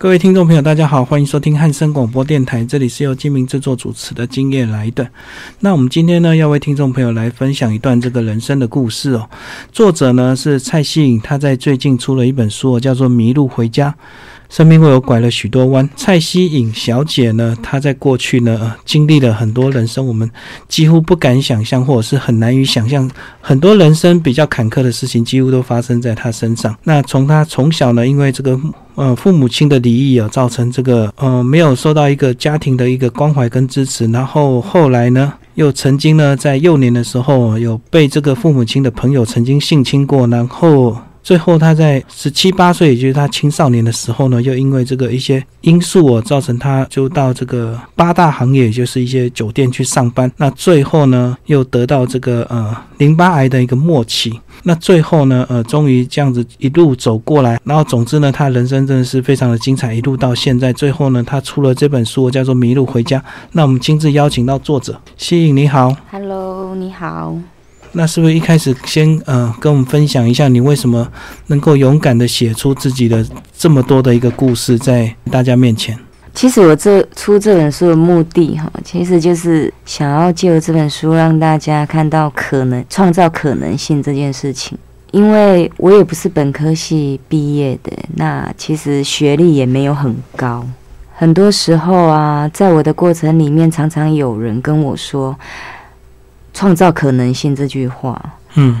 各位听众朋友，大家好，欢迎收听汉声广播电台，这里是由金明制作主持的《今夜来的》。那我们今天呢，要为听众朋友来分享一段这个人生的故事哦。作者呢是蔡希颖，他在最近出了一本书，叫做《迷路回家》。生命会有拐了许多弯。蔡希颖小姐呢，她在过去呢经历了很多人生，我们几乎不敢想象，或者是很难以想象，很多人生比较坎坷的事情，几乎都发生在她身上。那从她从小呢，因为这个呃父母亲的离异啊，造成这个呃没有受到一个家庭的一个关怀跟支持，然后后来呢，又曾经呢在幼年的时候有被这个父母亲的朋友曾经性侵过，然后。最后，他在十七八岁，也就是他青少年的时候呢，又因为这个一些因素哦，造成他就到这个八大行业，就是一些酒店去上班。那最后呢，又得到这个呃淋巴癌的一个末期。那最后呢，呃，终于这样子一路走过来。然后，总之呢，他人生真的是非常的精彩，一路到现在。最后呢，他出了这本书，叫做《迷路回家》。那我们亲自邀请到作者，西影，你好，Hello，你好。那是不是一开始先呃跟我们分享一下你为什么能够勇敢的写出自己的这么多的一个故事在大家面前？其实我这出这本书的目的哈，其实就是想要借由这本书让大家看到可能创造可能性这件事情。因为我也不是本科系毕业的，那其实学历也没有很高。很多时候啊，在我的过程里面，常常有人跟我说。创造可能性这句话，嗯，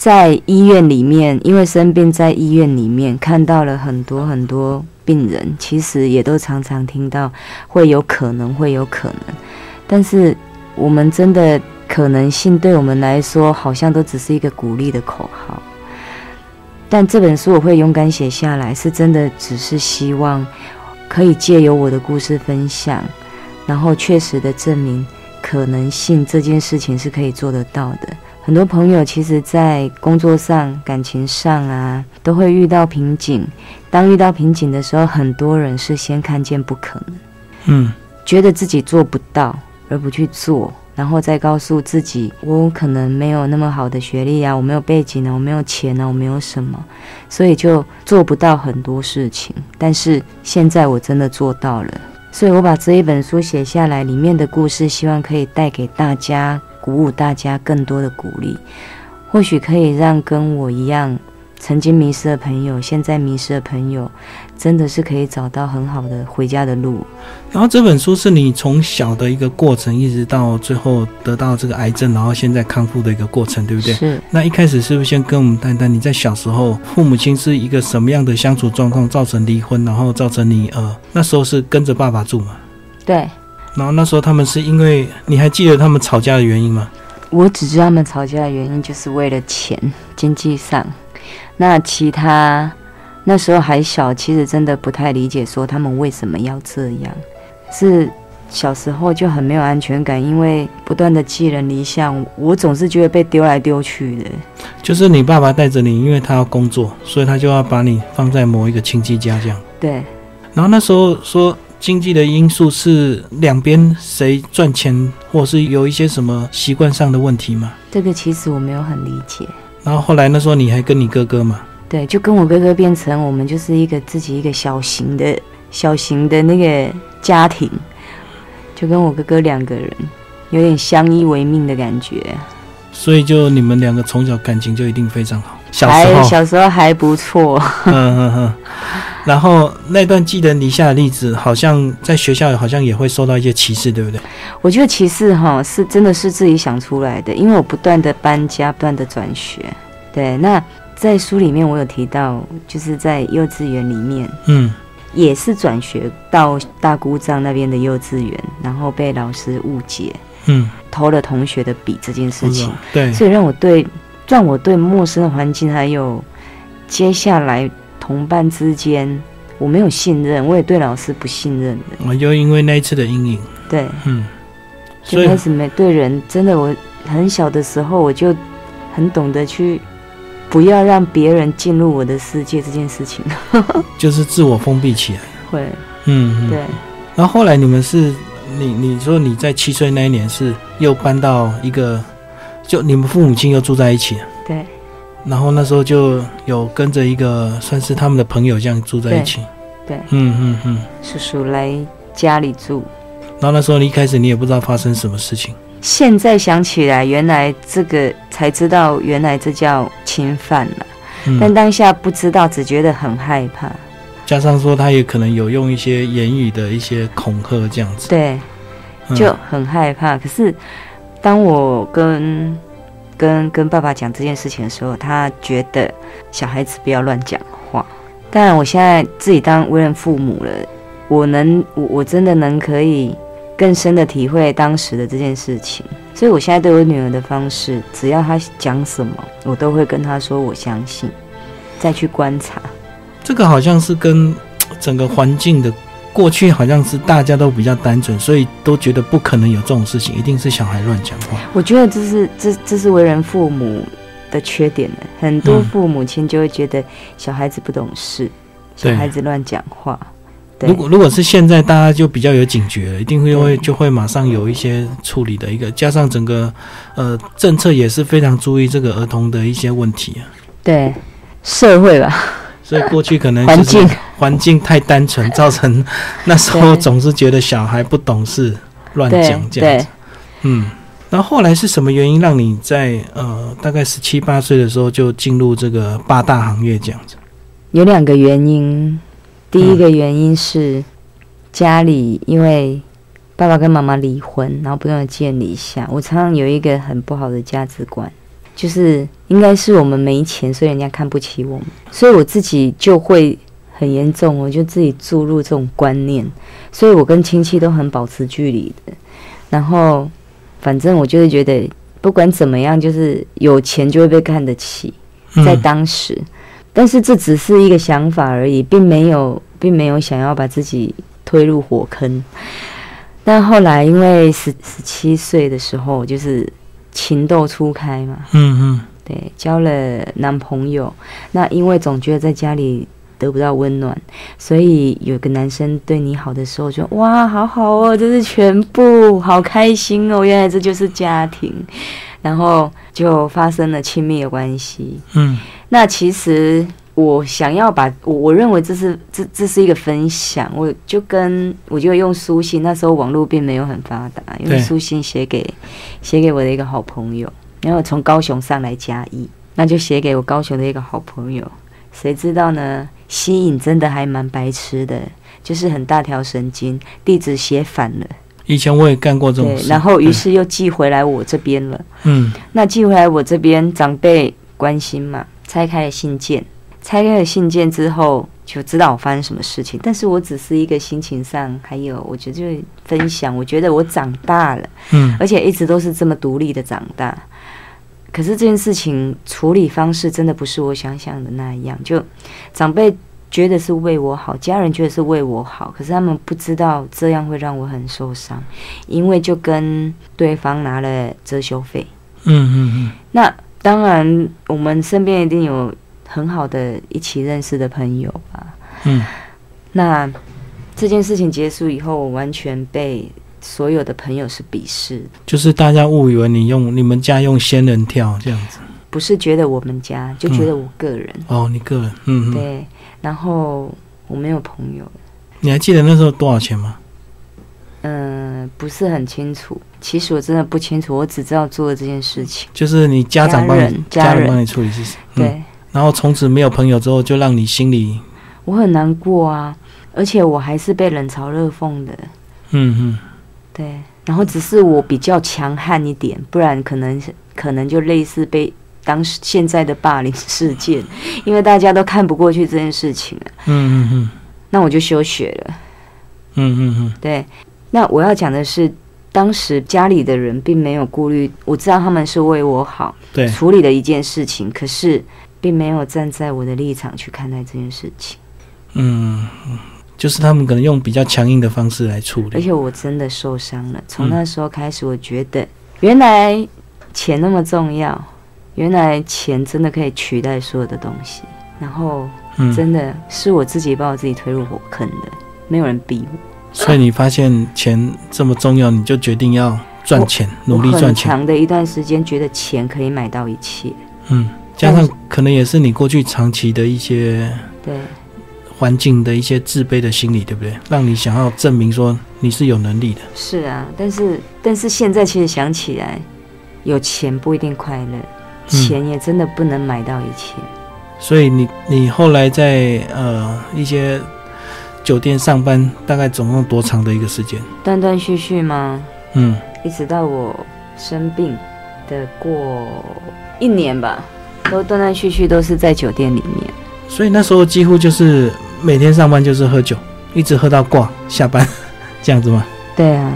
在医院里面，因为生病，在医院里面看到了很多很多病人，其实也都常常听到会有可能，会有可能，但是我们真的可能性对我们来说，好像都只是一个鼓励的口号。但这本书我会勇敢写下来，是真的，只是希望可以借由我的故事分享，然后确实的证明。可能性这件事情是可以做得到的。很多朋友其实，在工作上、感情上啊，都会遇到瓶颈。当遇到瓶颈的时候，很多人是先看见不可能，嗯，觉得自己做不到，而不去做，然后再告诉自己，我可能没有那么好的学历啊，我没有背景啊，我没有钱啊，我没有什么，所以就做不到很多事情。但是现在我真的做到了。所以我把这一本书写下来，里面的故事，希望可以带给大家，鼓舞大家更多的鼓励，或许可以让跟我一样曾经迷失的朋友，现在迷失的朋友。真的是可以找到很好的回家的路。然后这本书是你从小的一个过程，一直到最后得到这个癌症，然后现在康复的一个过程，对不对？是。那一开始是不是先跟我们谈谈你在小时候父母亲是一个什么样的相处状况，造成离婚，然后造成你呃那时候是跟着爸爸住嘛？对。然后那时候他们是因为你还记得他们吵架的原因吗？我只知道他们吵架的原因就是为了钱，经济上。那其他。那时候还小，其实真的不太理解，说他们为什么要这样。是小时候就很没有安全感，因为不断的寄人篱下，我总是觉得被丢来丢去的。就是你爸爸带着你，因为他要工作，所以他就要把你放在某一个亲戚家这样。对。然后那时候说经济的因素是两边谁赚钱，或是有一些什么习惯上的问题吗？这个其实我没有很理解。然后后来那时候你还跟你哥哥嘛？对，就跟我哥哥变成我们就是一个自己一个小型的、小型的那个家庭，就跟我哥哥两个人有点相依为命的感觉。所以就你们两个从小感情就一定非常好。小时候小时候还不错。嗯 嗯嗯。然后那段寄人篱下的例子，好像在学校好像也会受到一些歧视，对不对？我觉得歧视哈是真的是自己想出来的，因为我不断的搬家，不断的转学。对，那。在书里面，我有提到，就是在幼稚园里面，嗯，也是转学到大姑丈那边的幼稚园，然后被老师误解，嗯，偷了同学的笔这件事情，对，所以让我对让我对陌生的环境，还有接下来同伴之间，我没有信任，我也对老师不信任的。我就因为那一次的阴影，对，嗯，就开始没对人，真的，我很小的时候，我就很懂得去。不要让别人进入我的世界这件事情，就是自我封闭起来。会，嗯，对。然后后来你们是，你你说你在七岁那一年是又搬到一个，就你们父母亲又住在一起。对。然后那时候就有跟着一个算是他们的朋友这样住在一起。对，嗯嗯嗯。叔叔来家里住，然后那时候你一开始你也不知道发生什么事情，现在想起来，原来这个才知道，原来这叫侵犯了。但嗯，当下不知道，只觉得很害怕。加上说他也可能有用一些言语的一些恐吓这样子，对，嗯就很害怕。可是当我跟跟跟爸爸讲这件事情的时候，他觉得小孩子不要乱讲话。当然，我现在自己当为人父母了，我能我我真的能可以更深的体会当时的这件事情。所以我现在对我女儿的方式，只要她讲什么，我都会跟她说我相信，再去观察。这个好像是跟整个环境的过去好像是大家都比较单纯，所以都觉得不可能有这种事情，一定是小孩乱讲话。我觉得这是这这是为人父母的缺点呢。很多嗯父母亲就会觉得小孩子不懂事，对小孩子乱讲话。如果如果是现在，大家就比较有警觉了，一定会会就会马上有一些处理的一个，加上整个呃政策也是非常注意这个儿童的一些问题啊。对社会吧，所以过去可能环就是境环境太单纯，造成那时候总是觉得小孩不懂事、乱讲这样子对。嗯，然后后来是什么原因让你在呃大概十七八岁的时候就进入这个八大行业这样子？有两个原因。第一个原因是家里因为爸爸跟妈妈离婚，然后不断的建立一下，我常常有一个很不好的价值观，就是应该是我们没钱，所以人家看不起我们，所以我自己就会很严重，我就自己注入这种观念，所以我跟亲戚都很保持距离的。然后，反正我就是觉得，不管怎么样，就是有钱就会被看得起，在嗯当时。但是这只是一个想法而已，并没有，并没有想要把自己推入火坑。但后来因为十十七岁的时候，就是情窦初开嘛，嗯嗯对，交了男朋友。那因为总觉得在家里得不到温暖，所以有个男生对你好的时候就，哇，好好哦，这是全部，好开心哦，原来这就是家庭。然后就发生了亲密的关系。嗯那其实我想要把我我认为这是这这是一个分享，我就跟我就用书信，那时候网络并没有很发达，用对书信写给写给我的一个好朋友，然后从高雄上来嘉义，那就写给我高雄的一个好朋友，谁知道呢？吸引真的还蛮白痴的，就是很大条神经，地址写反了，以前我也干过这种对，事，然后于是又寄回来我这边了。嗯那寄回来我这边长辈关心嘛，拆开了信件，拆开了信件之后就知道我发生什么事情。但是我只是一个心情上，还有我觉得就是分享，我觉得我长大了，嗯而且一直都是这么独立的长大。可是这件事情处理方式真的不是我想象的那样，就长辈觉得是为我好，家人觉得是为我好，可是他们不知道这样会让我很受伤，因为就跟对方拿了遮羞费。嗯嗯嗯那当然，我们身边一定有很好的一起认识的朋友吧。嗯那这件事情结束以后，我完全被所有的朋友是鄙视的，就是大家误以为你用你们家用仙人跳这样子。不是觉得我们家，就觉得我个人。哦，你个人，嗯嗯，对，然后我没有朋友，你还记得那时候多少钱吗？嗯、不是很清楚。其实我真的不清楚，我只知道做了这件事情。就是你家长帮你家人家人帮你处理事情，嗯对、然后从此没有朋友之后，就让你心里，我很难过啊，而且我还是被冷嘲热讽的。嗯嗯。对，然后只是我比较强悍一点，不然可能可能就类似被当时现在的霸凌事件，因为大家都看不过去这件事情了，嗯嗯嗯。那我就休学了。嗯嗯嗯。对，那我要讲的是，当时家里的人并没有顾虑，我知道他们是为我好对，处理的一件事情，可是并没有站在我的立场去看待这件事情，嗯，就是他们可能用比较强硬的方式来处理，而且我真的受伤了。从嗯那时候开始，我觉得原来钱那么重要，原来钱真的可以取代所有的东西，然后嗯，真的是我自己把我自己推入火坑的，没有人逼我。所以你发现钱这么重要，你就决定要赚钱，努力赚钱，长的一段时间觉得钱可以买到一切，嗯，加上可能也是你过去长期的一些对环境的一些自卑的心理，对不对？让你想要证明说你是有能力的。是啊，但是但是现在其实想起来，有钱不一定快乐，钱也真的不能买到一切。所以你你后来在呃一些酒店上班，大概总共多长的一个时间？断断续续吗？嗯，一直到我生病的过一年吧，都断断续续都是在酒店里面。所以那时候几乎就是每天上班就是喝酒，一直喝到挂下班，这样子吗？对啊，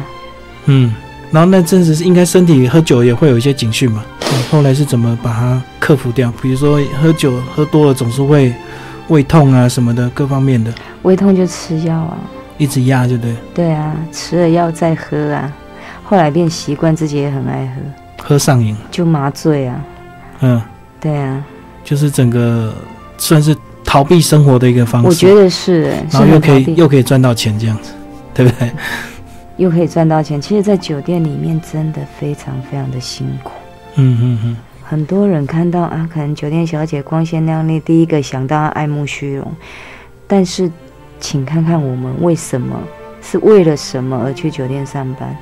嗯，然后那阵子是应该身体喝酒也会有一些警讯嘛，嗯后来是怎么把它克服掉？比如说喝酒喝多了总是会胃痛啊什么的，各方面的。胃痛就吃药啊，一直压就对。对啊，吃了药再喝啊，后来变习惯，自己也很爱喝，喝上瘾就麻醉啊。嗯，对啊，就是整个算是逃避生活的一个方式。我觉得是，然后又可以又可以赚到钱，这样子，对不对？又可以赚到钱。其实，在酒店里面真的非常非常的辛苦。嗯嗯嗯。很多人看到啊，可能酒店小姐光鲜亮丽，第一个想到爱慕虚荣。但是，请看看我们为什么是为了什么而去酒店上班？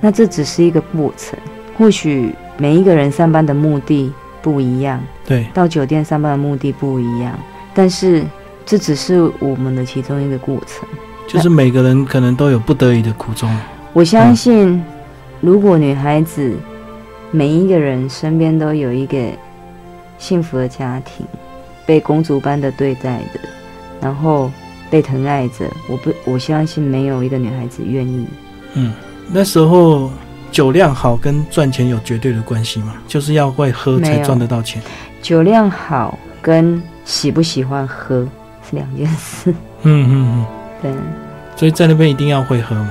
那这只是一个过程。或许每一个人上班的目的不一样，对，到酒店上班的目的不一样。但是，这只是我们的其中一个过程。就是每个人可能都有不得已的苦衷。我相信，如果女孩子每一个人身边都有一个幸福的家庭，被公主般的对待的，然后被疼爱着，我不，我相信没有一个女孩子愿意。嗯，那时候酒量好跟赚钱有绝对的关系吗？就是要会喝才赚得到钱。酒量好跟喜不喜欢喝是两件事。嗯嗯嗯。对，所以在那边一定要会喝吗？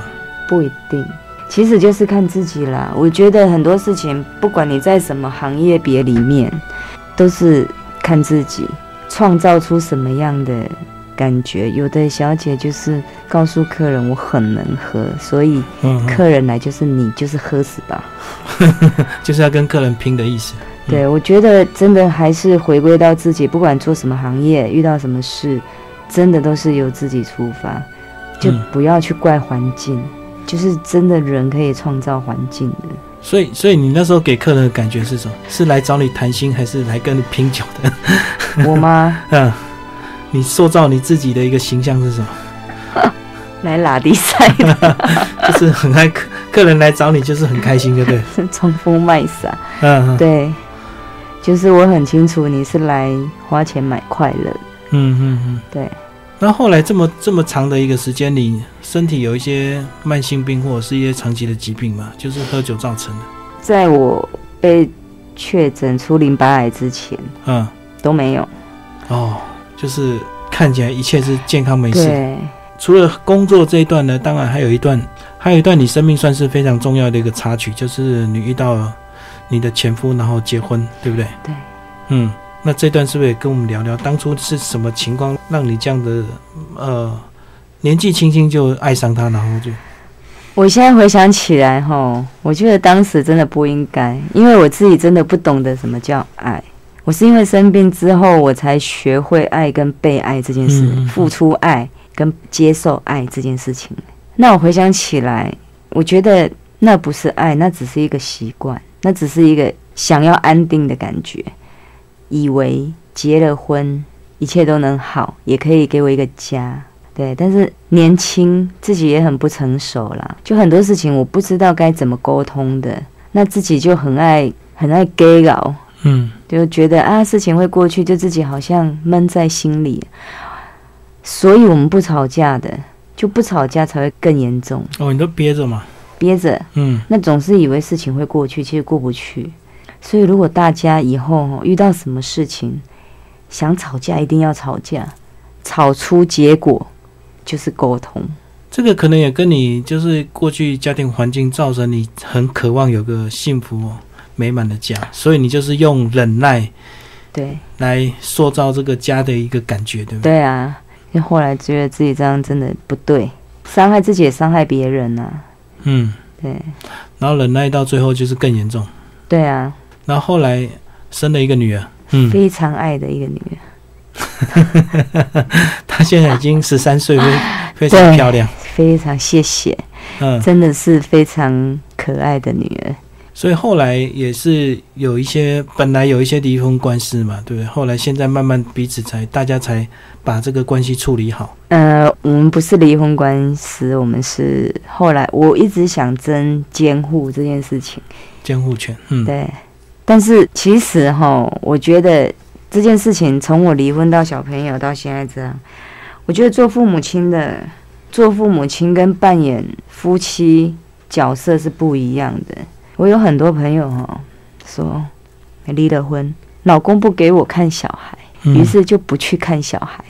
不一定，其实就是看自己啦。我觉得很多事情，不管你在什么行业别里面，都是看自己创造出什么样的感觉。有的小姐就是告诉客人我很能喝，所以客人来就是你就是喝死吧，就是要跟客人拼的意思。对，我觉得真的还是回归到自己，不管做什么行业，遇到什么事。真的都是由自己出发，就不要去怪环境，就是真的人可以创造环境的。所以，所以你那时候给客人的感觉是什么？是来找你谈心，还是来跟你拼酒的？我吗？嗯，你塑造你自己的一个形象是什么？来拉迪赛，就是很爱客客人来找你，就是很开心，对不对？装疯卖傻。嗯，对，就是我很清楚你是来花钱买快乐。嗯嗯嗯，对。那后来这么这么长的一个时间里，身体有一些慢性病或者是一些长期的疾病嘛，就是喝酒造成的。在我被确诊出淋巴癌之前，嗯，都没有。哦，就是看起来一切是健康没事。对。除了工作这一段呢，当然还有一段，还有一段你生命算是非常重要的一个插曲，就是你遇到你的前夫，然后结婚，对不对？对。嗯。那这段是不是也跟我们聊聊，当初是什么情况让你这样的呃年纪轻轻就爱上他，然后就？我现在回想起来哈，我觉得当时真的不应该，因为我自己真的不懂得什么叫爱。我是因为生病之后，我才学会爱跟被爱这件事，付出爱跟接受爱这件事情。那我回想起来，我觉得那不是爱，那只是一个习惯，那只是一个想要安定的感觉。以为结了婚一切都能好，也可以给我一个家，对。但是年轻自己也很不成熟啦，就很多事情我不知道该怎么沟通的，那自己就很爱很爱 gay 搞，嗯，就觉得啊事情会过去，就自己好像闷在心里。所以我们不吵架的，就不吵架才会更严重。哦，你都憋着嘛？憋着，嗯，那总是以为事情会过去，其实过不去。所以，如果大家以后遇到什么事情想吵架，一定要吵架，吵出结果就是沟通。这个可能也跟你就是过去家庭环境造成你很渴望有个幸福美满的家，所以你就是用忍耐对来塑造这个家的一个感觉，对不对？对啊，因为后来觉得自己这样真的不对，伤害自己也伤害别人呐。嗯，对。然后忍耐到最后就是更严重。对啊。然后后来生了一个女儿，嗯，非常爱的一个女儿。她现在已经十三岁，非非常漂亮，非常谢谢，嗯，真的是非常可爱的女儿。所以后来也是有一些本来有一些离婚官司嘛，对不对？后来现在慢慢彼此才大家才把这个关系处理好。呃，我们不是离婚官司，我们是后来我一直想争监护这件事情，监护权，嗯，对。但是其实哈，我觉得这件事情从我离婚到小朋友到现在这样，我觉得做父母亲的，做父母亲跟扮演夫妻角色是不一样的。我有很多朋友哦说，离了婚，老公不给我看小孩，于是就不去看小孩。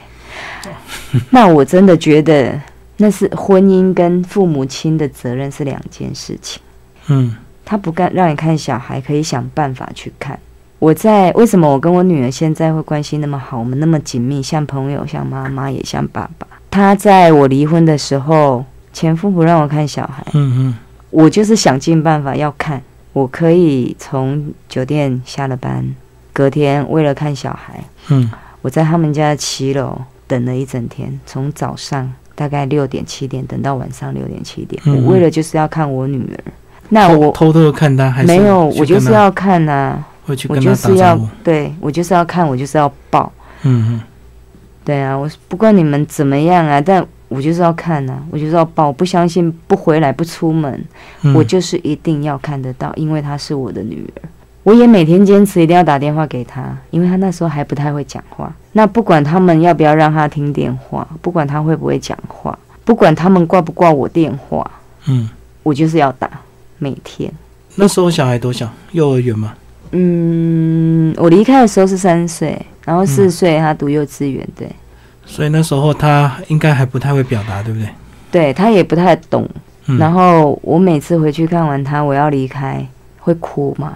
那我真的觉得那是婚姻跟父母亲的责任是两件事情。嗯，他不干让你看小孩，可以想办法去看。我在为什么我跟我女儿现在会关系那么好，我们那么紧密，像朋友，像妈妈，也像爸爸。他在我离婚的时候，前夫不让我看小孩。嗯嗯。我就是想尽办法要看，我可以从酒店下了班，隔天为了看小孩，嗯，我在他们家七楼等了一整天，从早上大概六点七点等到晚上六点七点，我为了就是要看我女儿。那我偷偷的看她还是没有？我就是要看呐，我就是要对我就是要看，我就是要抱。嗯嗯，对啊，我不管你们怎么样啊，但。我就是要看呐，我就是要抱，不相信不回来不出门，我就是一定要看得到，因为她是我的女儿。我也每天坚持一定要打电话给她，因为她那时候还不太会讲话。那不管他们要不要让她听电话，不管她会不会讲话，不管他们挂不挂我电话，嗯，我就是要打，每天。那时候小孩多小？幼儿园吗？嗯，我离开的时候是三岁，然后四岁他读幼稚园，对。所以那时候他应该还不太会表达，对不对？对他也不太懂。然后我每次回去看完他，我要离开会哭嘛？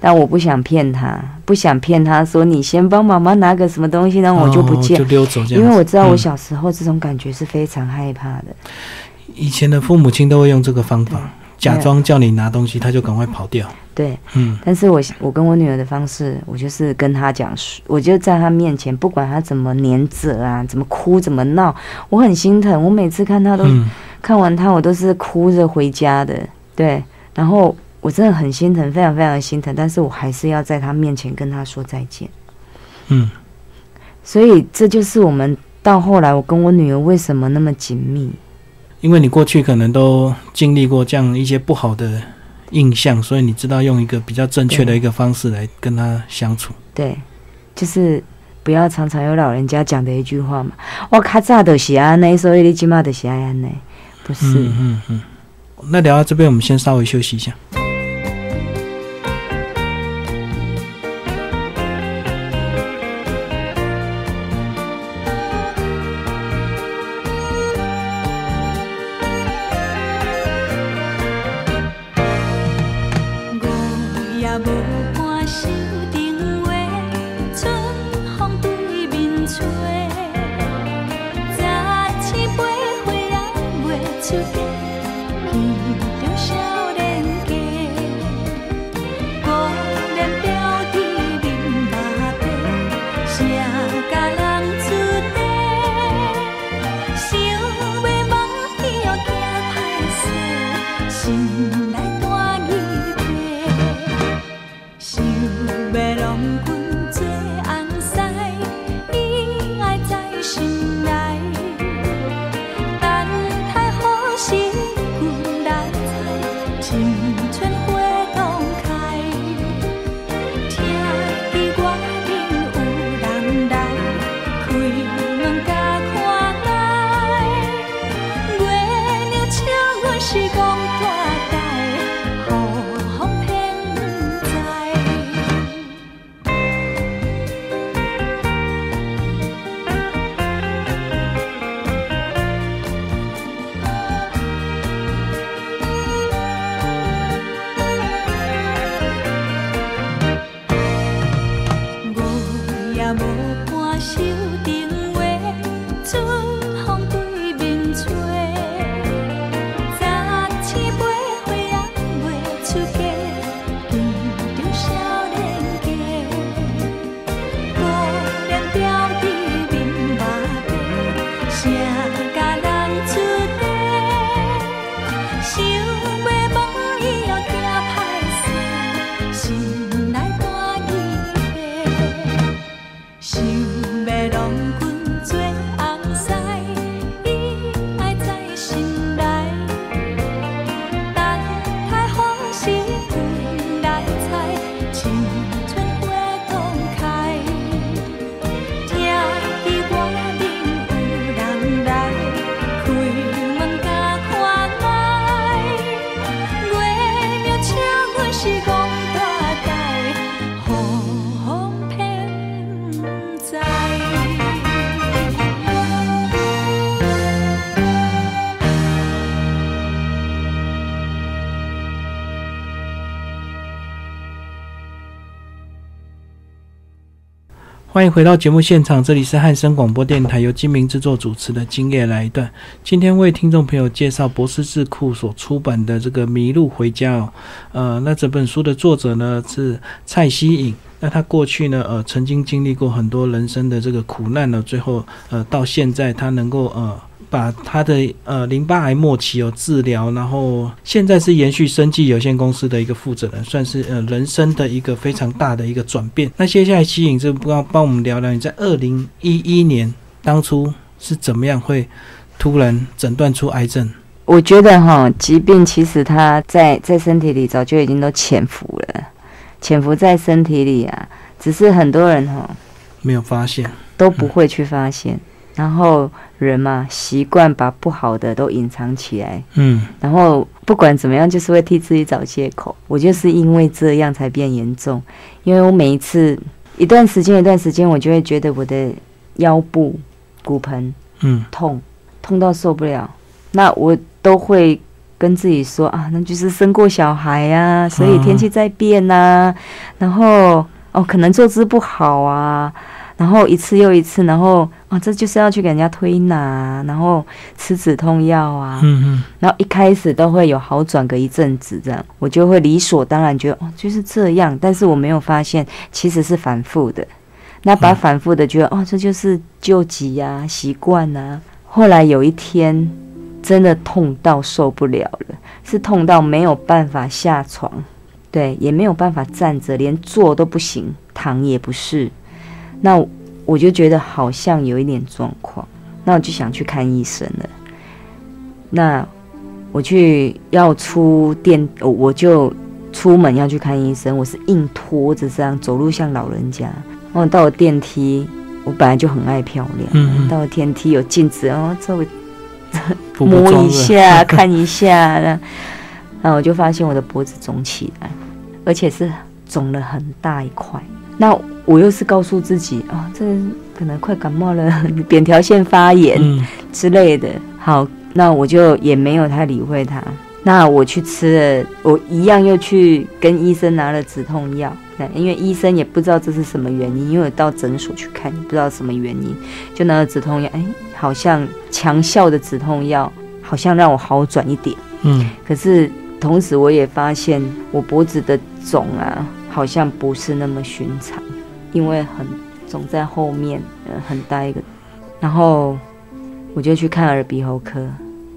但我不想骗他，不想骗他说你先帮妈妈拿个什么东西，然后我就不见，就溜走。因为我知道我小时候这种感觉是非常害怕的。以前的父母亲都会用这个方法。假装叫你拿东西，他就赶快跑掉。对，嗯。但是我我跟我女儿的方式，我就是跟她讲，我就在她面前，不管她怎么黏着啊，怎么哭，怎么闹，我很心疼。我每次看她都看完她，我都是哭着回家的。对，然后我真的很心疼，非常非常的心疼。但是我还是要在她面前跟她说再见。嗯。所以这就是我们到后来，我跟我女儿为什么那么紧密。因为你过去可能都经历过这样一些不好的印象，所以你知道用一个比较正确的一个方式来跟他相处。对，就是不要常常有老人家讲的一句话嘛，“我卡早的是安内，所以你今嘛的是安内”，不是？嗯嗯嗯。那聊到这边，我们先稍微休息一下。欢迎回到节目现场，这里是汉声广播电台由金明制作主持的《今夜来一段》。今天为听众朋友介绍博思智库所出版的这个《迷路回家》哦，呃，那这本书的作者呢是蔡希颖。那他过去呢，呃，曾经经历过很多人生的这个苦难呢，最后呃，到现在他能够呃。把他的呃淋巴癌末期有治疗，然后现在是延续生计有限公司的一个负责人，算是呃人生的一个非常大的一个转变。那接下来吸引就帮帮我们聊聊你在二零一一年当初是怎么样会突然诊断出癌症？我觉得哈，疾病其实它在在身体里早就已经都潜伏了，潜伏在身体里啊，只是很多人哈没有发现，都不会去发现。然后人嘛，习惯把不好的都隐藏起来。嗯，然后不管怎么样，就是会替自己找借口。我就是因为这样才变严重，因为我每一次一段时间一段时间，我就会觉得我的腰部、骨盆，嗯，痛，痛到受不了。那我都会跟自己说啊，那就是生过小孩呀，所以天气在变呐。然后哦，可能坐姿不好啊。然后一次又一次，然后啊，这就是要去给人家推拿，然后吃止痛药啊。嗯嗯。然后一开始都会有好转个一阵子，这样我就会理所当然觉得哦就是这样，但是我没有发现其实是反复的。那把反复的觉得哦这就是救急呀，习惯呐。后来有一天真的痛到受不了了，是痛到没有办法下床，对，也没有办法站着，连坐都不行，躺也不是。那我就觉得好像有一点状况，那我就想去看医生了。那我去要出电，我就出门要去看医生。我是硬拖着这样走路，像老人家。然后到了电梯，我本来就很爱漂亮，嗯，到了电梯有镜子，然后稍微摸一下、看一下，然后我就发现我的脖子肿起来，而且是肿了很大一块。那我又是告诉自己啊，这可能快感冒了，扁条腺发炎之类的。好，那我就也没有太理会它。那我去吃了，我一样又去跟医生拿了止痛药。那，因为医生也不知道这是什么原因，因为我到诊所去看，不知道什么原因，就拿了止痛药。哎，好像强效的止痛药，好像让我好转一点。嗯，可是同时我也发现我脖子的肿啊。好像不是那么寻常，因为很总在后面，呃，很大一个，然后我就去看耳鼻喉科，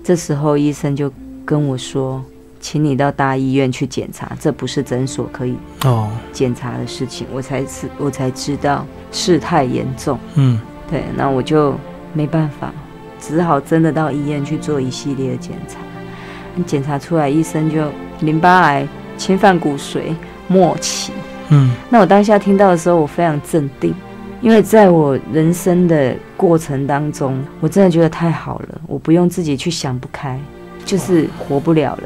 这时候医生就跟我说，请你到大医院去检查，这不是诊所可以哦。检查的事情，我才是我才知道事态严重，嗯，对，那我就没办法，只好真的到医院去做一系列的检查，检查出来，医生就淋巴癌侵犯骨髓。默契，嗯，那我当下听到的时候，我非常镇定，因为在我人生的过程当中，我真的觉得太好了，我不用自己去想不开，就是活不了了，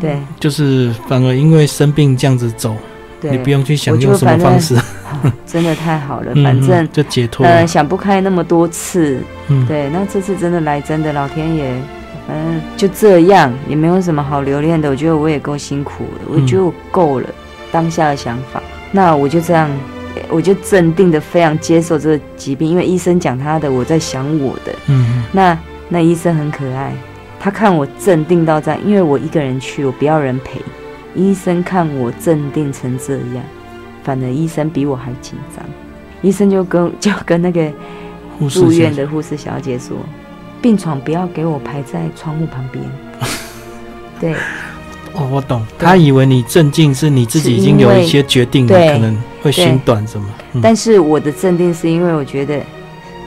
对，就是反而因为生病这样子走，你不用去想用什么方式，真的太好了，反正就解脱，呃，想不开那么多次，嗯，对，那这次真的来真的，老天爷，反正就这样，也没有什么好留恋的，我觉得我也够辛苦了，我觉得我够了。当下的想法，那我就这样，我就镇定的非常接受这个疾病，因为医生讲他的，我在想我的。嗯，那那医生很可爱，他看我镇定到这样，因为我一个人去，我不要人陪。医生看我镇定成这样，反而医生比我还紧张。医生就跟 就跟那个住院的护士小姐说，病床不要给我排在窗户旁边。对。哦，我懂。他以为你镇静是你自己已经有一些决定，可能会心短什么。但是我的镇定是因为我觉得，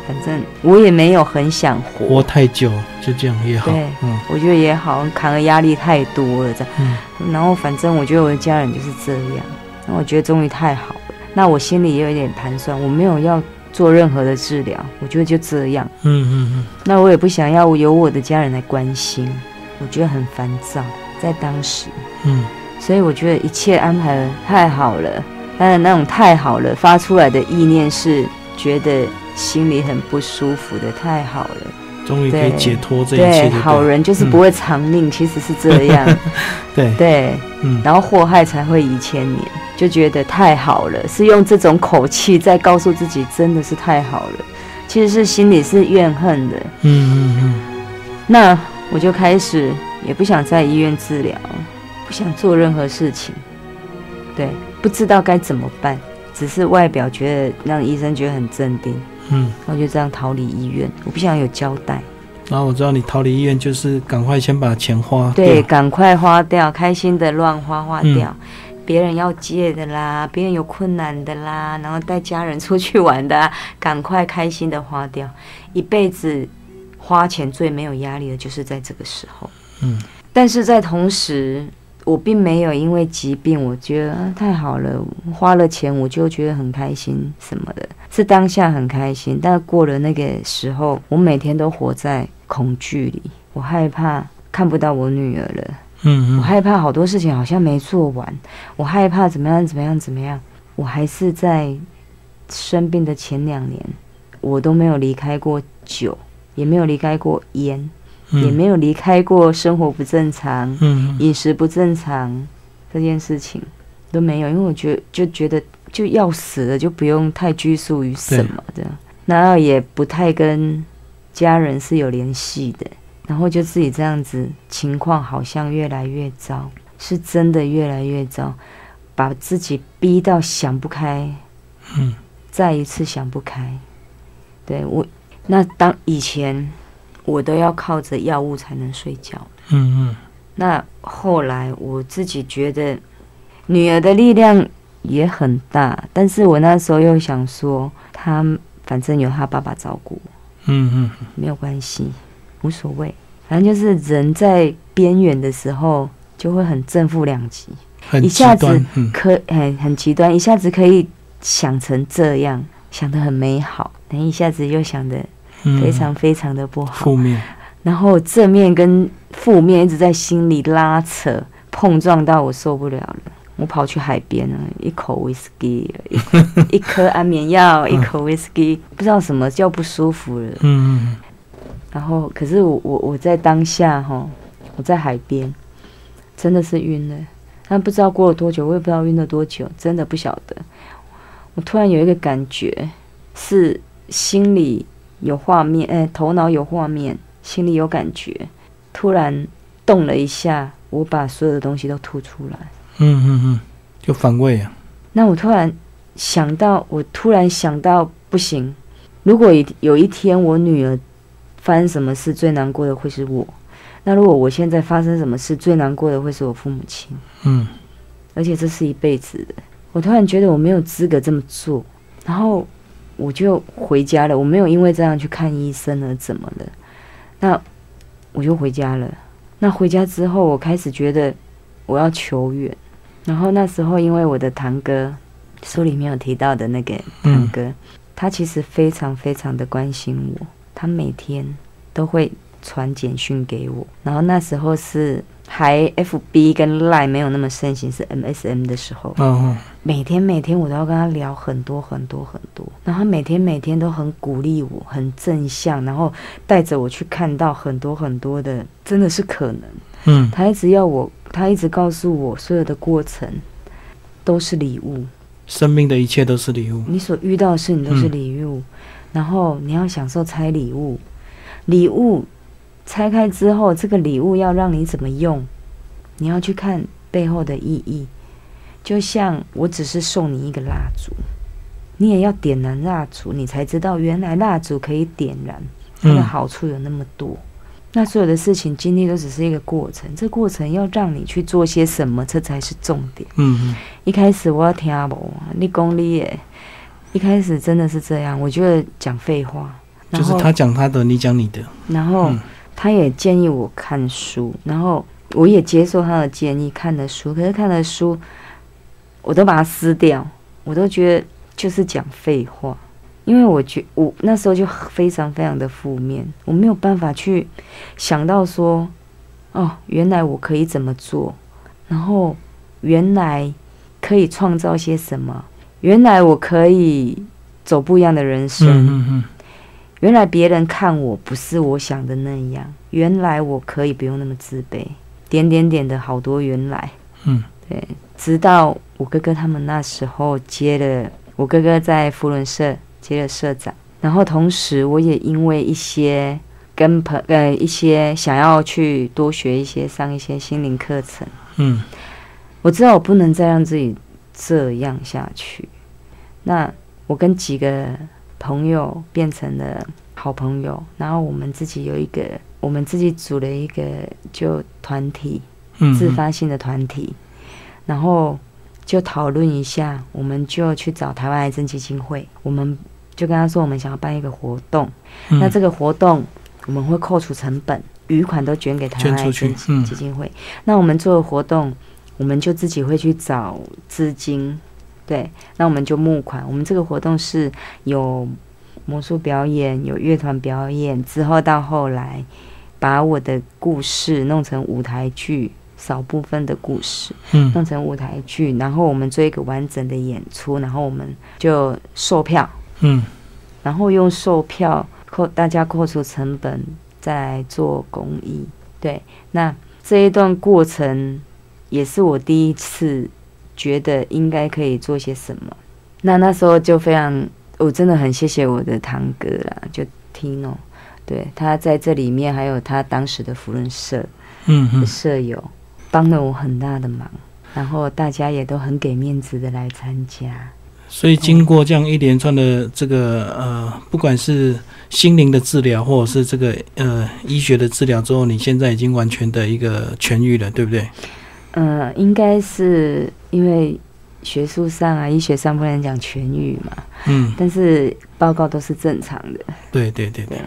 反正我也没有很想活，活太久就这样也好。对，嗯，我觉得也好，扛的压力太多了，这样。嗯。然后反正我觉得我的家人就是这样，那我觉得终于太好了。那我心里也有一点盘算，我没有要做任何的治疗，我觉得就这样。嗯嗯嗯。那我也不想要有我的家人来关心，我觉得很烦躁。在当时，嗯，所以我觉得一切安排的太好了，但是那种太好了发出来的意念是觉得心里很不舒服的，太好了，终于可以解脱这一切。对，好人就是不会长命，其实是这 样。对 对，嗯，然后祸害才会遗千年。就觉得太好了，是用这种口气在告诉自己，真的是太好了。其实是心里是怨恨的。嗯嗯嗯。那我就开始也不想在医院治疗，不想做任何事情。对，不知道该怎么办，只是外表觉得让医生觉得很镇定。嗯，然后就这样逃离医院，我不想有交代。然后我知道你逃离医院就是赶快先把钱花，对，赶快花掉，开心的乱花花掉，别人要借的啦，别人有困难的啦，然后带家人出去玩的，赶快开心的花掉，一辈子花钱最没有压力的就是在这个时候。嗯，但是在同时。我并没有因为疾病，我觉得啊太好了，花了钱我就觉得很开心什么的，是当下很开心。但过了那个时候，我每天都活在恐惧里，我害怕看不到我女儿了，嗯，我害怕好多事情好像没做完，我害怕怎么样怎么样怎么样，我还是在生病的前两年，我都没有离开过酒，也没有离开过烟。也没有离开过生活不正常，饮食不正常这件事情都没有，因为我觉就觉得就要死了，就不用太拘束于什么的，然后也不太跟家人是有联系的，然后就自己这样子，情况好像越来越糟，是真的越来越糟，把自己逼到想不开，嗯，再一次想不开，对我那当以前。我都要靠着药物才能睡觉。嗯嗯。那后来我自己觉得，女儿的力量也很大，但是我那时候又想说，她反正有她爸爸照顾。嗯嗯。没有关系，无所谓。反正就是人在边缘的时候，就会很正负两极，一下子可很很极端，一下子可以想成这样，想的很美好，等一下子又想的。非常非常的不好，负面，然后正面跟负面一直在心里拉扯碰撞到我受不了了，我跑去海边了，一口 whisky，一颗安眠药，一口 whisky，不知道什么叫不舒服了。嗯然后可是我我我在当下哈，我在海边，真的是晕了，但不知道过了多久，我也不知道晕了多久，真的不晓得。我突然有一个感觉，是心里。有画面，哎，头脑有画面，心里有感觉，突然动了一下，我把所有的东西都吐出来。嗯嗯嗯，就反胃啊。那我突然想到，我突然想到，不行，如果有一天我女儿发生什么事，最难过的会是我。那如果我现在发生什么事，最难过的会是我父母亲。嗯，而且这是一辈子的。我突然觉得我没有资格这么做，然后。我就回家了，我没有因为这样去看医生而怎么了，那我就回家了。那回家之后，我开始觉得我要求远。然后那时候，因为我的堂哥，书里面有提到的那个堂哥，他其实非常非常的关心我，他每天都会传简讯给我。然后那时候是。还 F B 跟 Line 没有那么盛行，是 M S M 的时候。嗯每天每天我都要跟他聊很多很多很多，然后每天每天都很鼓励我，很正向，然后带着我去看到很多很多的，真的是可能。嗯。他一直要我，他一直告诉我，所有的过程都是礼物。生命的一切都是礼物。你所遇到的事，情都是礼物。然后你要享受拆礼物，礼物。拆开之后，这个礼物要让你怎么用？你要去看背后的意义。就像我只是送你一个蜡烛，你也要点燃蜡烛，你才知道原来蜡烛可以点燃，它的好处有那么多。那所有的事情经历都只是一个过程，这过程要让你去做些什么，这才是重点。嗯嗯。一开始我要听不，你功力耶。一开始真的是这样，我觉得讲废话。就是他讲他的，你讲你的。然后。他也建议我看书，然后我也接受他的建议看的书，可是看的书我都把它撕掉，我都觉得就是讲废话，因为我觉我那时候就非常非常的负面，我没有办法去想到说，哦，原来我可以怎么做，然后原来可以创造些什么，原来我可以走不一样的人生。原来别人看我不是我想的那样，原来我可以不用那么自卑，点点点的好多原来，嗯，对，直到我哥哥他们那时候接了，我哥哥在福伦社接了社长，然后同时我也因为一些跟朋呃一些想要去多学一些上一些心灵课程，嗯。我知道我不能再让自己这样下去。那我跟几个朋友变成了好朋友，然后我们自己有一个，我们自己组了一个就团体，嗯，自发性的团体，然后就讨论一下，我们就去找台湾癌症基金会，我们就跟他说，我们想要办一个活动，嗯。那这个活动我们会扣除成本，余款都捐给台湾癌症嗯。基金会。那我们做的活动，我们就自己会去找资金，对，那我们就募款。我们这个活动是有魔术表演，有乐团表演，之后到后来把我的故事弄成舞台剧，少部分的故事嗯弄成舞台剧，然后我们做一个完整的演出，然后我们就售票，嗯然后用售票扣大家扣除成本，再来做公益。对，那这一段过程也是我第一次觉得应该可以做些什么。那那时候就非常，我真的很谢谢我的堂哥啦，就 Tino，对他在这里面还有他当时的福伦社嗯舍友，帮了我很大的忙。然后大家也都很给面子的来参加。所以经过这样一连串的这个呃，不管是心灵的治疗，或者是这个呃医学的治疗之后，你现在已经完全的一个痊愈了，对不对？呃，应该是因为学术上啊，医学上不能讲痊愈嘛，嗯，但是报告都是正常的。对对对对。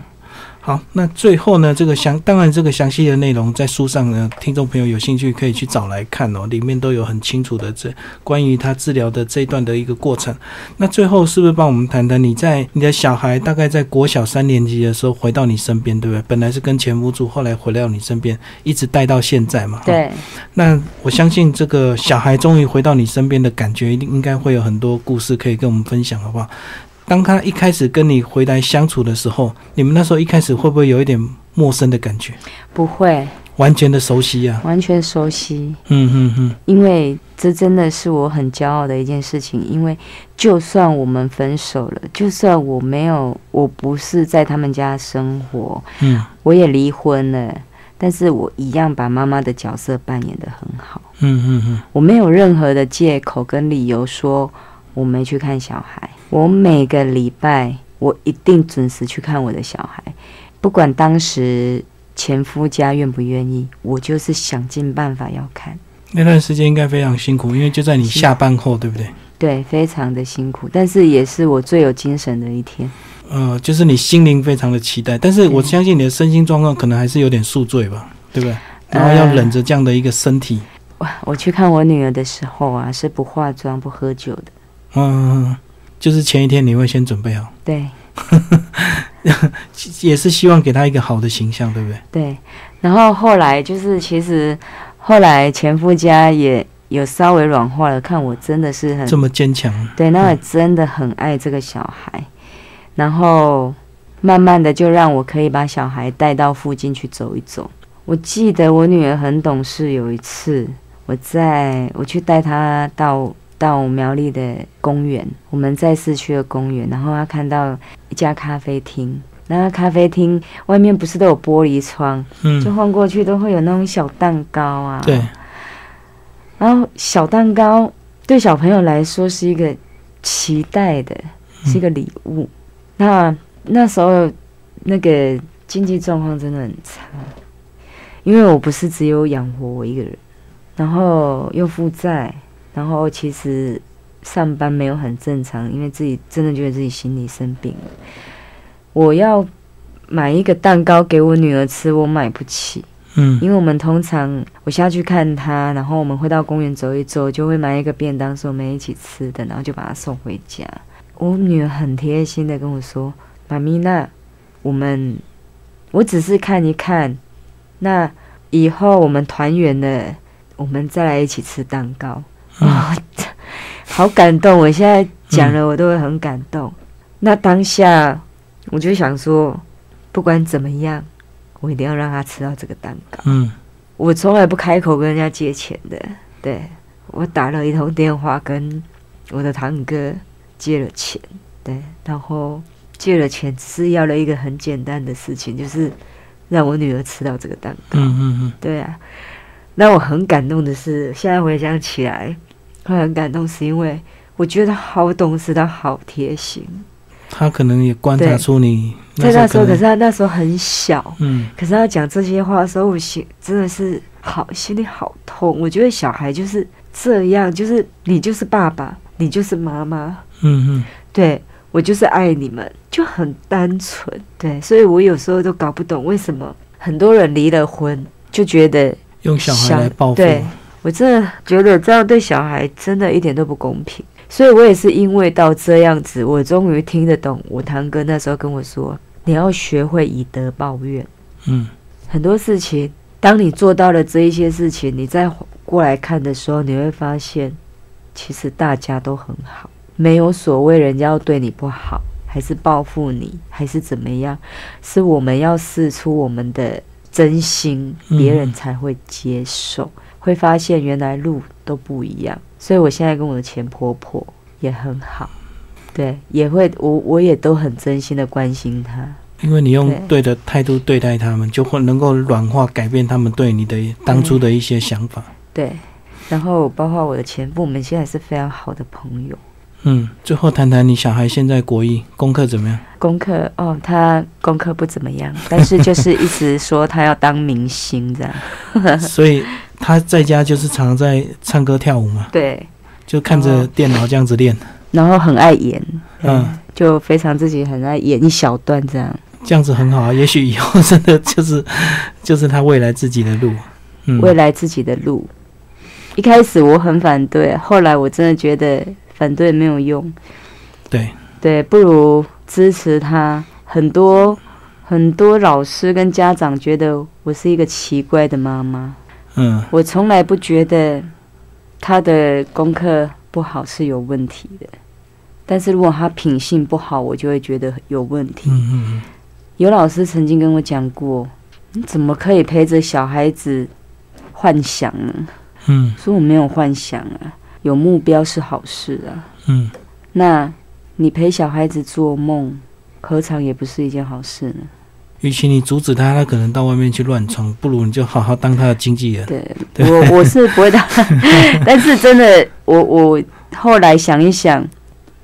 好，那最后呢，这个详当然这个详细的内容在书上呢，听众朋友有兴趣可以去找来看哦，里面都有很清楚的这关于他治疗的这一段的一个过程。那最后是不是帮我们谈谈你在你的小孩大概在国小三年级的时候回到你身边，对不对？本来是跟前夫住，后来回到你身边，一直带到现在嘛。对，那我相信这个小孩终于回到你身边的感觉，一定应该会有很多故事可以跟我们分享，好不好？当他一开始跟你回来相处的时候，你们那时候一开始会不会有一点陌生的感觉？不会完全的熟悉呀、完全熟悉，嗯嗯嗯因为这真的是我很骄傲的一件事情。因为就算我们分手了，就算我没有，我不是在他们家生活，嗯我也离婚了，但是我一样把妈妈的角色扮演的很好。嗯嗯嗯我没有任何的借口跟理由说我没去看小孩。我每个礼拜我一定准时去看我的小孩，不管当时前夫家愿不愿意，我就是想尽办法要看。那段时间应该非常辛苦，因为就在你下班后，对不对？对，非常的辛苦，但是也是我最有精神的一天。呃，就是你心灵非常的期待，但是我相信你的身心状况可能还是有点宿醉吧，对不对？然后要忍着这样的一个身体，哇，我去看我女儿的时候啊，是不化妆、不喝酒的。嗯，就是前一天你会先准备好，对。也是希望给他一个好的形象，对不对？对，然后后来就是，其实后来前夫家也有稍微软化了，看我真的是很这么坚强，对，那我真的很爱这个小孩，然后慢慢的就让我可以把小孩带到附近去走一走。我记得我女儿很懂事，有一次我在我去带她到到苗栗的公园，我们在市区的公园，然后他看到一家咖啡厅，那咖啡厅外面不是都有玻璃窗，就嗯，晃过去都会有那种小蛋糕啊，对，然后小蛋糕对小朋友来说是一个期待的，是一个礼物。那那时候那个经济状况真的很差，因为我不是只有养活我一个人，然后又负债，然后其实上班没有很正常，因为自己真的觉得自己心里生病了。我要买一个蛋糕给我女儿吃，我买不起。嗯因为我们通常我下去看她，然后我们会到公园走一走，就会买一个便当是我们一起吃的，然后就把她送回家。我女儿很贴心的跟我说：“妈咪，那我们我只是看一看，那以后我们团圆了，我们再来一起吃蛋糕。”嗯哇、好感动！我现在讲了，我都会很感动。那当下我就想说，不管怎么样，我一定要让他吃到这个蛋糕。嗯我从来不开口跟人家借钱的，对我打了一通电话跟我的堂哥借了钱，对，然后借了钱只是要了一个很简单的事情，就是让我女儿吃到这个蛋糕。嗯嗯嗯，对啊，那我很感动的是，现在回想起来，会很感动，是因为我觉得好懂事，他好贴心。他可能也观察出你在那时候，可是他那时候很小，嗯可是他讲这些话的时候，我心真的是好，心里好痛。我觉得小孩就是这样，就是你就是爸爸，你就是妈妈，嗯嗯，对我就是爱你们，就很单纯。对，所以我有时候都搞不懂为什么很多人离了婚就觉得用小孩来报复，对我真的觉得这样对小孩真的一点都不公平。所以我也是因为到这样子，我终于听得懂我堂哥那时候跟我说：“你要学会以德报怨。嗯很多事情，当你做到了这一些事情，你再过来看的时候，你会发现，其实大家都很好，没有所谓人家要对你不好，还是报复你，还是怎么样，是我们要试出我们的真心，嗯别人才会接受，会发现原来路都不一样。所以我现在跟我的前婆婆也很好，对，也会我我也都很真心的关心她。因为你用对对的态度对待他们，就会能够软化改变他们对你的当初的一些想法。对，然后包括我的前夫，我们现在是非常好的朋友。嗯，最后谈谈你小孩现在国一功课怎么样？功课哦，他功课不怎么样，但是就是一直说他要当明星这样。所以他在家就是常常在唱歌跳舞嘛，对，就看着电脑这样子练，然后很爱演，嗯嗯，就非常自己很爱演一小段这样。这样子很好啊。也许以后真的就是就是他未来自己的路。嗯，未来自己的路。一开始我很反对，后来我真的觉得反对没有用，对，对，不如支持他。很多很多老师跟家长觉得我是一个奇怪的妈妈，嗯我从来不觉得他的功课不好是有问题的，但是如果他品性不好，我就会觉得有问题。嗯嗯有老师曾经跟我讲过，你怎么可以陪着小孩子幻想呢？嗯说我没有幻想啊，有目标是好事啊。嗯那你陪小孩子做梦，何尝也不是一件好事呢？与其你阻止他，他可能到外面去乱闯，不如你就好好当他的经纪人。对我我是不会当，但是真的，我我后来想一想，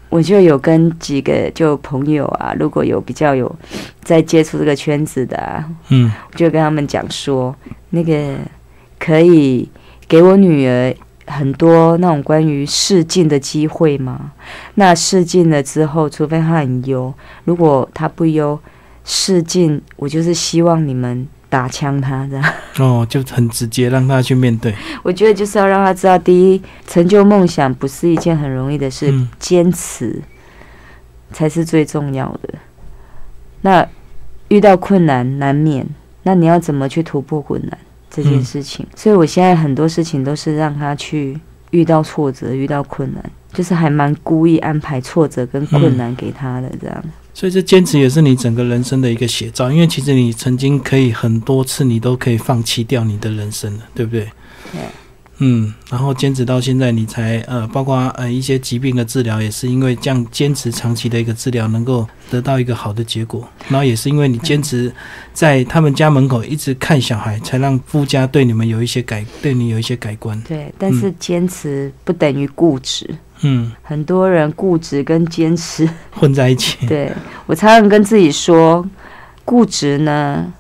我就有跟几个就朋友啊，如果有比较有在接触这个圈子的啊，嗯我就跟他们讲说，那个可以给我女儿很多那种关于试镜的机会吗？那试镜了之后，除非她很优，如果她不优，试镜我就是希望你们打枪他这样。哦，就很直接让他去面对。我觉得就是要让他知道，第一，成就梦想不是一件很容易的事，嗯坚持才是最重要的。那遇到困难难免，那你要怎么去突破困难这件事情？所以我现在很多事情都是让他去遇到挫折、遇到困难，就是还蛮故意安排挫折跟困难给他的这样。所以这坚持也是你整个人生的一个写照，因为其实你曾经可以很多次，你都可以放弃掉你的人生了，对不对？对。嗯，然后坚持到现在，你才呃，包括呃一些疾病的治疗，也是因为这样坚持长期的一个治疗，能够得到一个好的结果。然后也是因为你坚持在他们家门口一直看小孩，才让夫家对你们有一些改，对你有一些改观。对，但是坚持不等于固执，嗯，很多人固执跟坚持混在一起。对我常常跟自己说，固执呢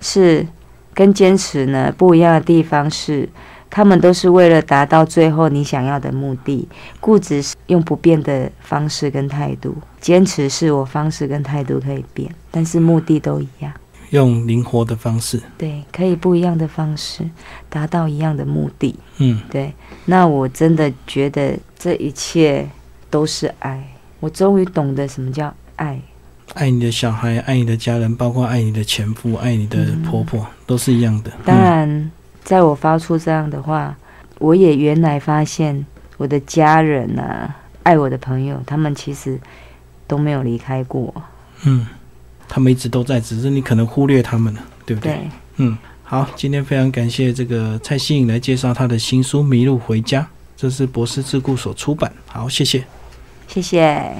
是跟坚持呢不一样的地方是，他们都是为了达到最后你想要的目的。固执是用不变的方式跟态度，坚持是我方式跟态度可以变，但是目的都一样。用灵活的方式。对，可以不一样的方式达到一样的目的。嗯对，那我真的觉得这一切都是爱。我终于懂得什么叫爱。爱你的小孩，爱你的家人，包括爱你的前夫，爱你的婆婆，都是一样的。当然，在我发出这样的话，我也原来发现我的家人啊，爱我的朋友，他们其实都没有离开过。嗯，他们一直都在，只是你可能忽略他们了，对不对？对，嗯，好，今天非常感谢这个蔡欣颖来介绍她的新书《迷路回家》。这是博士智库所出版。好，谢谢，谢谢。